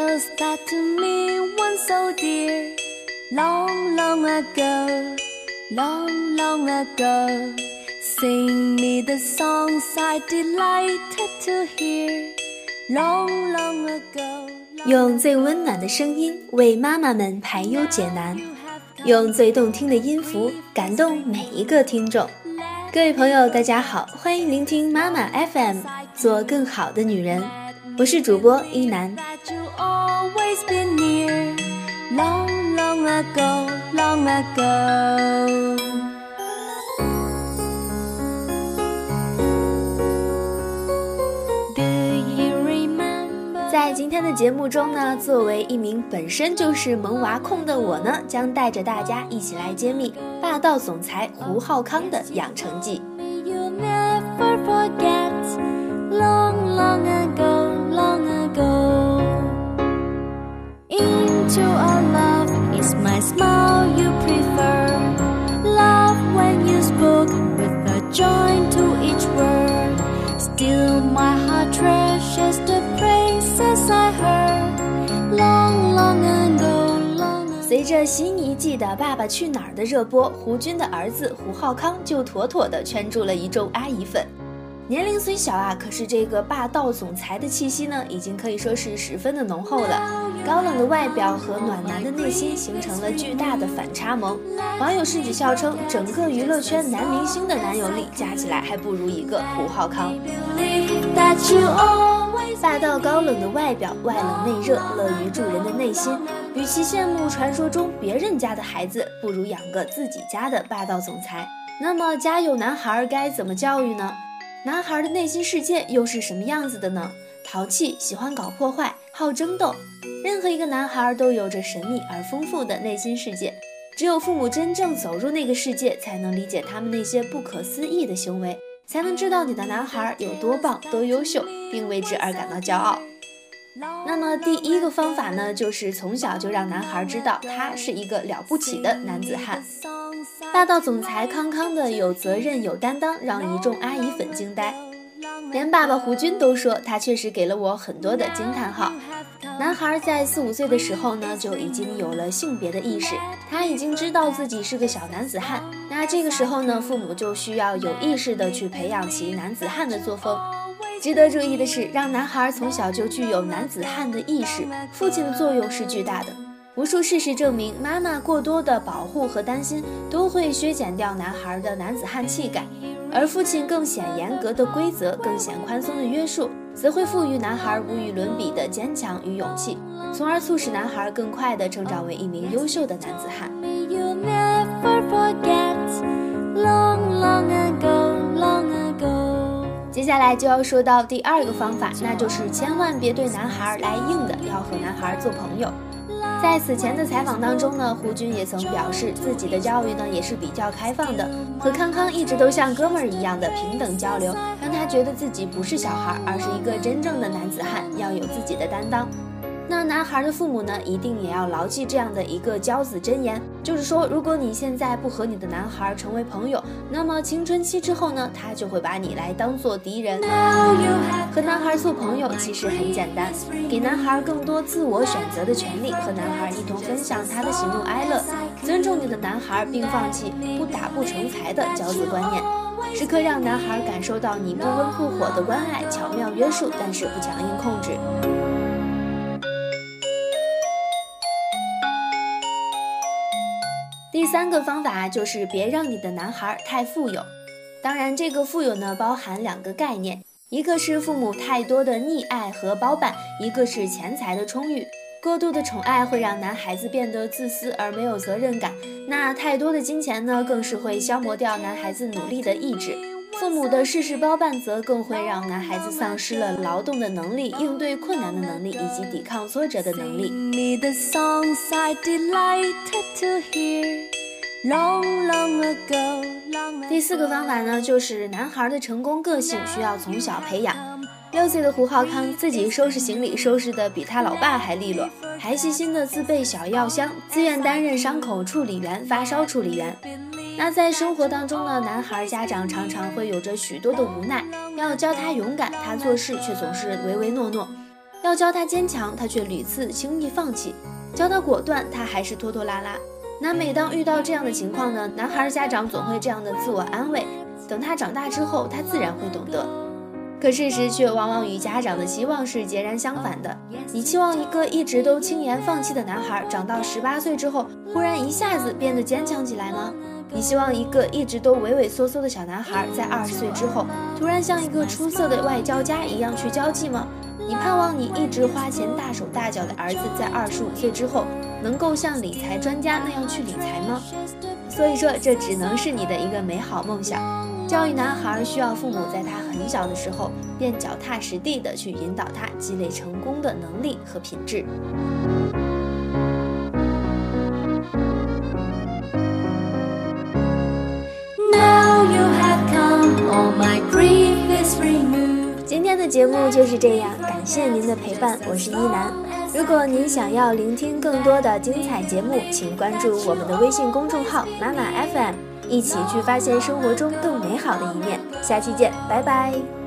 so sad to me，one so dear。long long ago，long long ago，sing me the songs i delighted to hear。long long ago，用最温暖的声音为妈妈们排忧解难，用最动听的音符感动每一个听众。各位朋友，大家好，欢迎聆听妈妈 FM 做更好的女人。我是主播一楠。That you always been near. Long, long ago, long ago. 在今天的节目中呢，作为一名本身就是萌娃控的我呢，将带着大家一起来揭秘霸道总裁胡浩康的养成记。You never forget. Long, long ago, to our love is my smile you prefer. Love when you spoke with a joy to each word. Still, my heart treasures the praises I heard. Long, long ago, long ago. 随着新一季的《爸爸去哪儿》的热播，胡军的儿子胡浩康就妥妥的圈住了一众阿姨粉。年龄虽小啊，可是这个霸道总裁的气息呢，已经可以说是十分的浓厚了。高冷的外表和暖男的内心形成了巨大的反差萌。网友甚至笑称，整个娱乐圈男明星的男友力加起来还不如一个胡浩康。霸道高冷的外表，外冷内热，乐于助人的内心。与其羡慕传说中别人家的孩子，不如养个自己家的霸道总裁。那么，家有男孩该怎么教育呢？男孩的内心世界又是什么样子的呢？淘气，喜欢搞破坏，好争斗。任何一个男孩都有着神秘而丰富的内心世界，只有父母真正走入那个世界，才能理解他们那些不可思议的行为，才能知道你的男孩有多棒、多优秀，并为之而感到骄傲。那么第一个方法呢，就是从小就让男孩知道他是一个了不起的男子汉。霸道总裁康康的有责任有担当，让一众阿姨粉惊呆，连爸爸胡军都说他确实给了我很多的惊叹号。男孩在四五岁的时候呢，就已经有了性别的意识，他已经知道自己是个小男子汉。那这个时候呢，父母就需要有意识的去培养其男子汉的作风。值得注意的是，让男孩从小就具有男子汉的意识，父亲的作用是巨大的。无数事实证明，妈妈过多的保护和担心都会削减掉男孩的男子汉气概，而父亲更显严格的规则、更显宽松的约束，则会赋予男孩无与伦比的坚强与勇气，从而促使男孩更快地成长为一名优秀的男子汉。接下来就要说到第二个方法，那就是千万别对男孩来硬的，要和男孩做朋友。在此前的采访当中呢，胡军也曾表示自己的教育呢也是比较开放的，和康康一直都像哥们儿一样的平等交流，让他觉得自己不是小孩，而是一个真正的男子汉，要有自己的担当。那男孩的父母呢，一定也要牢记这样的一个教子箴言，就是说，如果你现在不和你的男孩成为朋友，那么青春期之后呢，他就会把你来当做敌人。和男孩做朋友其实很简单，给男孩更多自我选择的权利，和男孩一同分享他的喜怒哀乐，尊重你的男孩，并放弃不打不成才的教子观念，时刻让男孩感受到你不温不火的关爱，巧妙约束，但是不强硬控制。第三个方法就是别让你的男孩太富有。当然，这个富有呢包含两个概念，一个是父母太多的溺爱和包办，一个是钱财的充裕。过度的宠爱会让男孩子变得自私而没有责任感，那太多的金钱呢，更是会消磨掉男孩子努力的意志。父母的事事包办则更会让男孩子丧失了劳动的能力、应对困难的能力以及抵抗挫折的能力。第四个方法呢，就是男孩的成功个性需要从小培养。六岁的胡浩康自己收拾行李，收拾的比他老爸还利落，还细心的自备小药箱，自愿担任伤口处理员、发烧处理员。那在生活当中呢，男孩家长常常会有着许多的无奈，要教他勇敢，他做事却总是唯唯诺诺；要教他坚强，他却屡次轻易放弃；教他果断，他还是拖拖拉拉。那每当遇到这样的情况呢，男孩家长总会这样的自我安慰：等他长大之后，他自然会懂得。可事实却往往与家长的期望是截然相反的。你期望一个一直都轻言放弃的男孩，长到十八岁之后，忽然一下子变得坚强起来吗？你希望一个一直都畏畏缩缩的小男孩，在二十岁之后，突然像一个出色的外交家一样去交际吗？你盼望你一直花钱大手大脚的儿子，在二十五岁之后，能够像理财专家那样去理财吗？所以说，这只能是你的一个美好梦想。教育男孩需要父母在他很小的时候，便脚踏实地的去引导他积累成功的能力和品质。的节目就是这样，感谢您的陪伴，我是一楠。如果您想要聆听更多的精彩节目，请关注我们的微信公众号妈妈 FM，一起去发现生活中更美好的一面。下期见，拜拜。